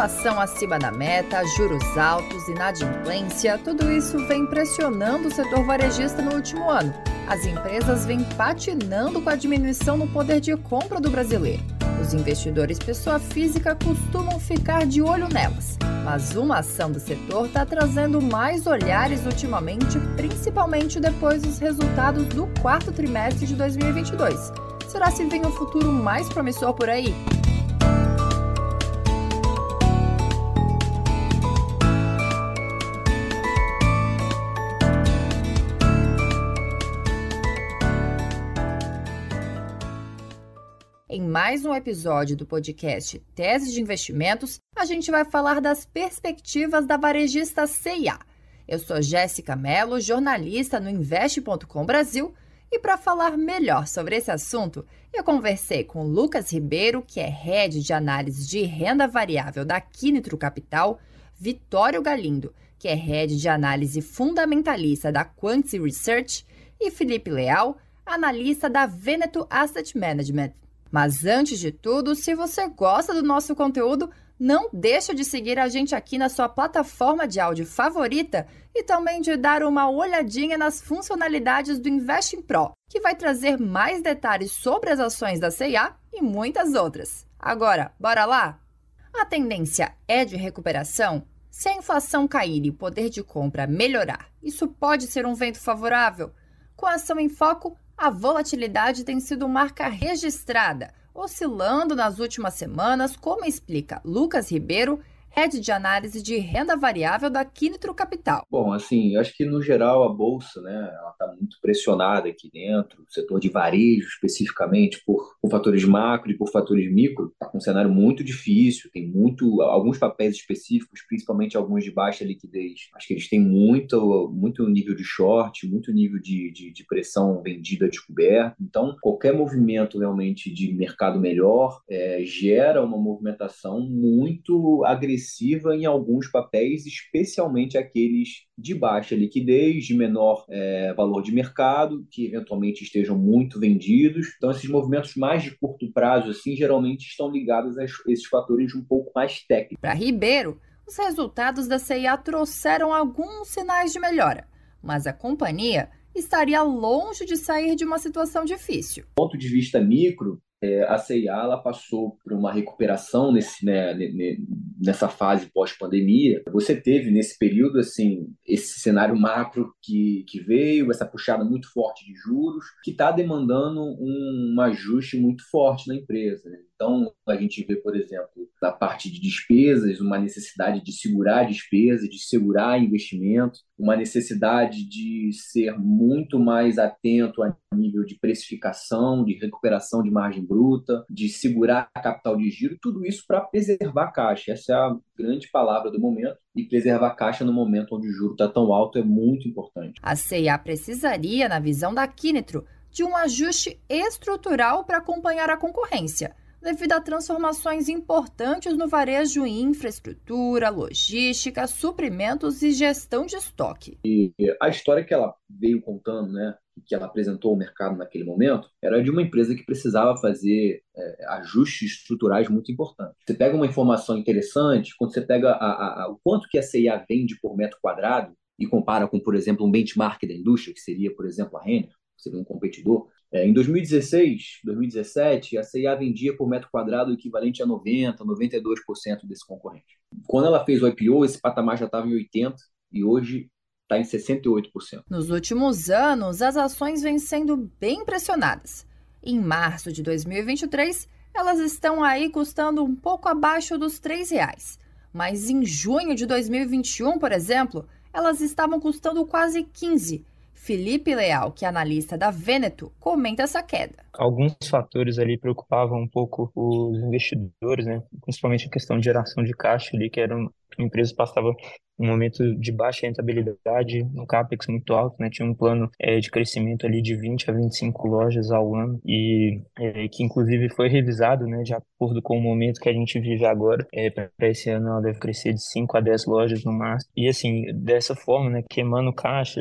Inflação acima da meta, juros altos, inadimplência, tudo isso vem pressionando o setor varejista no último ano. As empresas vêm patinando com a diminuição no poder de compra do brasileiro. Os investidores pessoa física costumam ficar de olho nelas, mas uma ação do setor está trazendo mais olhares ultimamente, principalmente depois dos resultados do quarto trimestre de 2022. Será se vem um futuro mais promissor por aí? Em mais um episódio do podcast Tese de Investimentos, a gente vai falar das perspectivas da varejista CIA. Eu sou Jéssica Mello, jornalista no Investe.com Brasil, e para falar melhor sobre esse assunto, eu conversei com Lucas Ribeiro, que é head de análise de renda variável da Quinitro Capital, Vitório Galindo, que é head de análise fundamentalista da Quantity Research, e Felipe Leal, analista da Veneto Asset Management. Mas antes de tudo, se você gosta do nosso conteúdo, não deixa de seguir a gente aqui na sua plataforma de áudio favorita e também de dar uma olhadinha nas funcionalidades do Investing Pro, que vai trazer mais detalhes sobre as ações da CIA e muitas outras. Agora, bora lá? A tendência é de recuperação? Se a inflação cair e o poder de compra melhorar, isso pode ser um vento favorável? Com a ação em foco, a volatilidade tem sido marca registrada, oscilando nas últimas semanas, como explica Lucas Ribeiro, head de análise de renda variável da Quinitro Capital. Bom, assim, eu acho que no geral a bolsa, né, ela está muito pressionada aqui dentro, o setor de varejo especificamente por, por fatores macro e por fatores micro, está com um cenário muito difícil, tem muito alguns papéis específicos, principalmente alguns de baixa liquidez. Acho que eles têm muito, muito nível de short, muito nível de, de, de pressão vendida descoberta. Então, qualquer movimento realmente de mercado melhor é, gera uma movimentação muito agressiva agressiva em alguns papéis, especialmente aqueles de baixa liquidez, de menor é, valor de mercado, que eventualmente estejam muito vendidos. Então, esses movimentos mais de curto prazo, assim, geralmente estão ligados a esses fatores um pouco mais técnicos. Para Ribeiro, os resultados da CIA trouxeram alguns sinais de melhora, mas a companhia estaria longe de sair de uma situação difícil. Do ponto de vista micro, é, a CIA ela passou por uma recuperação nesse, né, nessa fase pós-pandemia. Você teve nesse período assim esse cenário macro que, que veio, essa puxada muito forte de juros, que está demandando um, um, ajuste muito forte na empresa. Né? Então, a gente vê, por exemplo, na parte de despesas, uma necessidade de segurar despesas, de segurar investimento, uma necessidade de ser muito mais atento a nível de precificação, de recuperação de margem bruta, de segurar capital de giro, tudo isso para preservar caixa. Essa é a grande palavra do momento. E preservar caixa no momento onde o juro está tão alto é muito importante. A CIA precisaria, na visão da Quinetro, de um ajuste estrutural para acompanhar a concorrência devido a transformações importantes no varejo em infraestrutura, logística, suprimentos e gestão de estoque. E a história que ela veio contando, né, que ela apresentou ao mercado naquele momento, era de uma empresa que precisava fazer é, ajustes estruturais muito importantes. Você pega uma informação interessante, quando você pega a, a, o quanto que a CIA vende por metro quadrado e compara com, por exemplo, um benchmark da indústria, que seria, por exemplo, a Renner, seria um competidor, é, em 2016, 2017, a CIA vendia por metro quadrado o equivalente a 90%, 92% desse concorrente. Quando ela fez o IPO, esse patamar já estava em 80% e hoje está em 68%. Nos últimos anos, as ações vêm sendo bem pressionadas. Em março de 2023, elas estão aí custando um pouco abaixo dos R$ reais. Mas em junho de 2021, por exemplo, elas estavam custando quase 15 Felipe Leal, que é analista da Veneto, comenta essa queda. Alguns fatores ali preocupavam um pouco os investidores, né? principalmente a questão de geração de caixa ali, que eram empresas passavam um momento de baixa rentabilidade, um capex muito alto, né? Tinha um plano é, de crescimento ali de 20 a 25 lojas ao ano e é, que inclusive foi revisado, né? Já acordo com o momento que a gente vive agora. É, para esse ano ela deve crescer de 5 a 10 lojas no máximo. E assim, dessa forma, né, queimando caixa,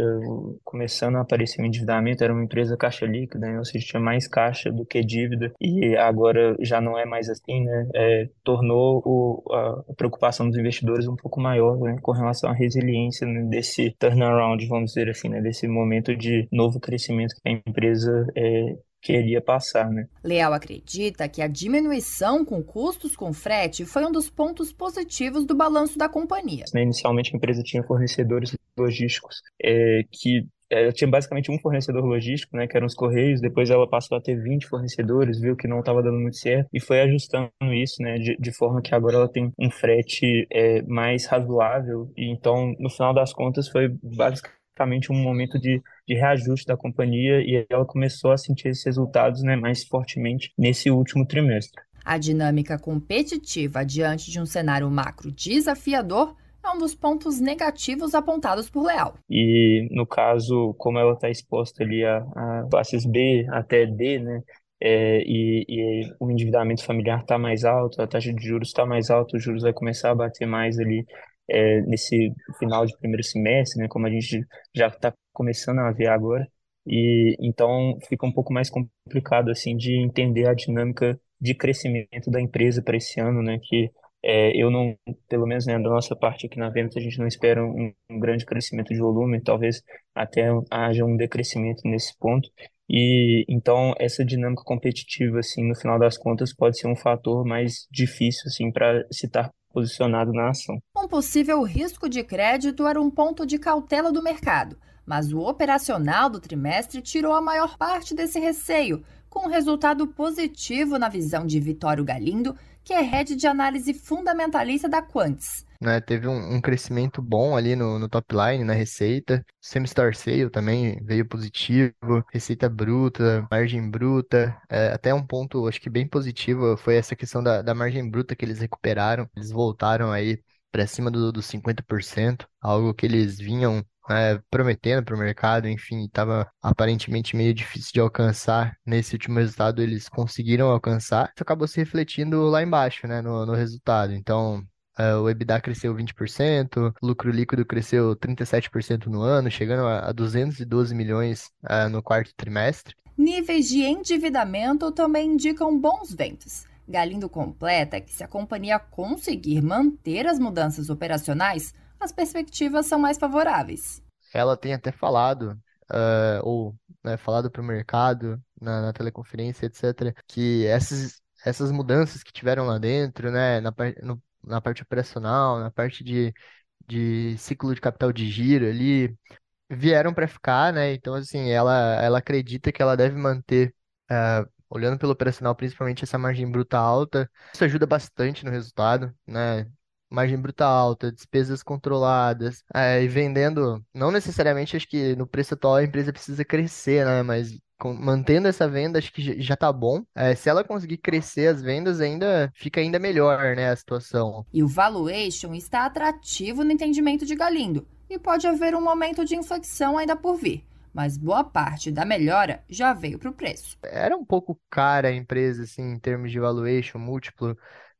começando a aparecer o endividamento, era uma empresa caixa líquida, né, ou seja, tinha mais caixa do que dívida. E agora já não é mais assim, né? É, tornou o, a preocupação dos investidores um pouco maior né, com relação à resiliência né, desse turnaround, vamos dizer assim, né, desse momento de novo crescimento que a empresa é, queria passar, né? Leal acredita que a diminuição com custos com frete foi um dos pontos positivos do balanço da companhia. Né, inicialmente a empresa tinha fornecedores logísticos é, que ela tinha basicamente um fornecedor logístico, né, que eram os Correios, depois ela passou a ter 20 fornecedores, viu que não estava dando muito certo e foi ajustando isso, né, de, de forma que agora ela tem um frete é, mais razoável e então, no final das contas, foi basicamente um momento de, de reajuste da companhia e ela começou a sentir esses resultados né, mais fortemente nesse último trimestre. A dinâmica competitiva diante de um cenário macro desafiador é um dos pontos negativos apontados por Leal. E no caso, como ela está exposta ali a, a classes B até D, né? É, e, e, o endividamento familiar está mais alto, a taxa de juros está mais alta, os juros vai começar a bater mais ali é, nesse final de primeiro semestre, né? Como a gente já está começando a ver agora. E então fica um pouco mais complicado assim de entender a dinâmica de crescimento da empresa para esse ano, né? Que é, eu não, pelo menos né, da nossa parte aqui na Ventas, a gente não espera um, um, grande crescimento de volume, talvez até haja um decrescimento nesse ponto. E então essa dinâmica competitiva, assim, no final das contas, pode ser um fator mais difícil, assim, para se estar posicionado na ação. Um possível risco de crédito era um ponto de cautela do mercado, mas o operacional do trimestre tirou a maior parte desse receio, com um resultado positivo na visão de Vitório Galindo, que é head de análise fundamentalista da Quantis. Né, teve um, um, crescimento bom ali no, no top line, na receita. Semi-star sale também veio positivo. Receita bruta, margem bruta. É, até um ponto, acho que bem positivo, foi essa questão da, da margem bruta que eles recuperaram. Eles voltaram aí para cima dos do 50%, algo que eles vinham é, prometendo para o mercado, enfim, estava aparentemente meio difícil de alcançar. Nesse último resultado, eles conseguiram alcançar. Isso acabou se refletindo lá embaixo, né, no, no resultado. Então, é, o EBITDA cresceu 20%, o lucro líquido cresceu 37% no ano, chegando a 212 milhões uh, no quarto trimestre. Níveis de endividamento também indicam bons ventos. Galindo completa que se a companhia conseguir manter as mudanças operacionais, as perspectivas são mais favoráveis. Ela tem até falado, uh, ou né, falado para o mercado, na, na, teleconferência, etc., que essas, essas mudanças que tiveram lá dentro, né, na, no, na parte operacional, na parte de, de ciclo de capital de giro ali, vieram para ficar, né? Então, assim, ela, ela acredita que ela deve manter, uh, olhando pelo operacional, principalmente essa margem bruta alta. Isso ajuda bastante no resultado, né? Margem bruta alta, despesas controladas, é, e vendendo, não necessariamente acho que no preço atual a empresa precisa crescer, né? Mas mantendo essa venda, acho que já tá bom. É, se ela conseguir crescer as vendas, ainda fica ainda melhor, né, a situação. E o valuation está atrativo no entendimento de Galindo, e pode haver um momento de inflexão ainda por vir mas boa parte da melhora já veio para o preço. Era um pouco cara a empresa, assim, em termos de valuation múltiplo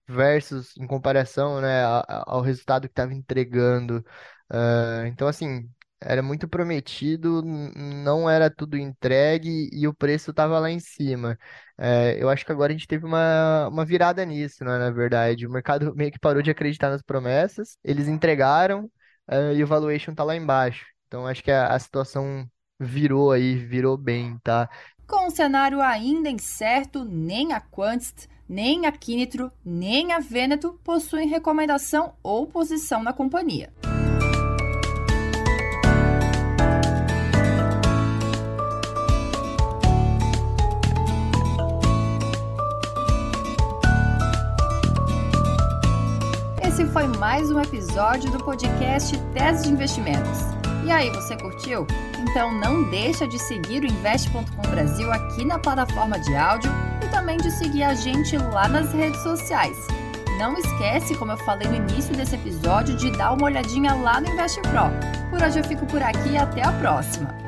versus em comparação, né, ao resultado que estava entregando. Uh, então, assim, era muito prometido, não era tudo entregue e o preço estava lá em cima. Uh, eu acho que agora a gente teve uma, uma virada nisso, né, na verdade. O mercado meio que parou de acreditar nas promessas, eles entregaram uh, e o valuation está lá embaixo. Então, acho que a, a situação virou aí, virou bem, tá? Com o cenário ainda incerto, nem a Quantst nem a Quinitro, nem a Veneto possuem recomendação ou posição na companhia. Esse foi mais um episódio do podcast Tese de Investimentos. E aí, você curtiu? Então não deixa de seguir o Investe.com Brasil aqui na plataforma de áudio também de seguir a gente lá nas redes sociais. Não esquece, como eu falei no início desse episódio, de dar uma olhadinha lá no Investe Pro. Por hoje eu fico por aqui e até a próxima.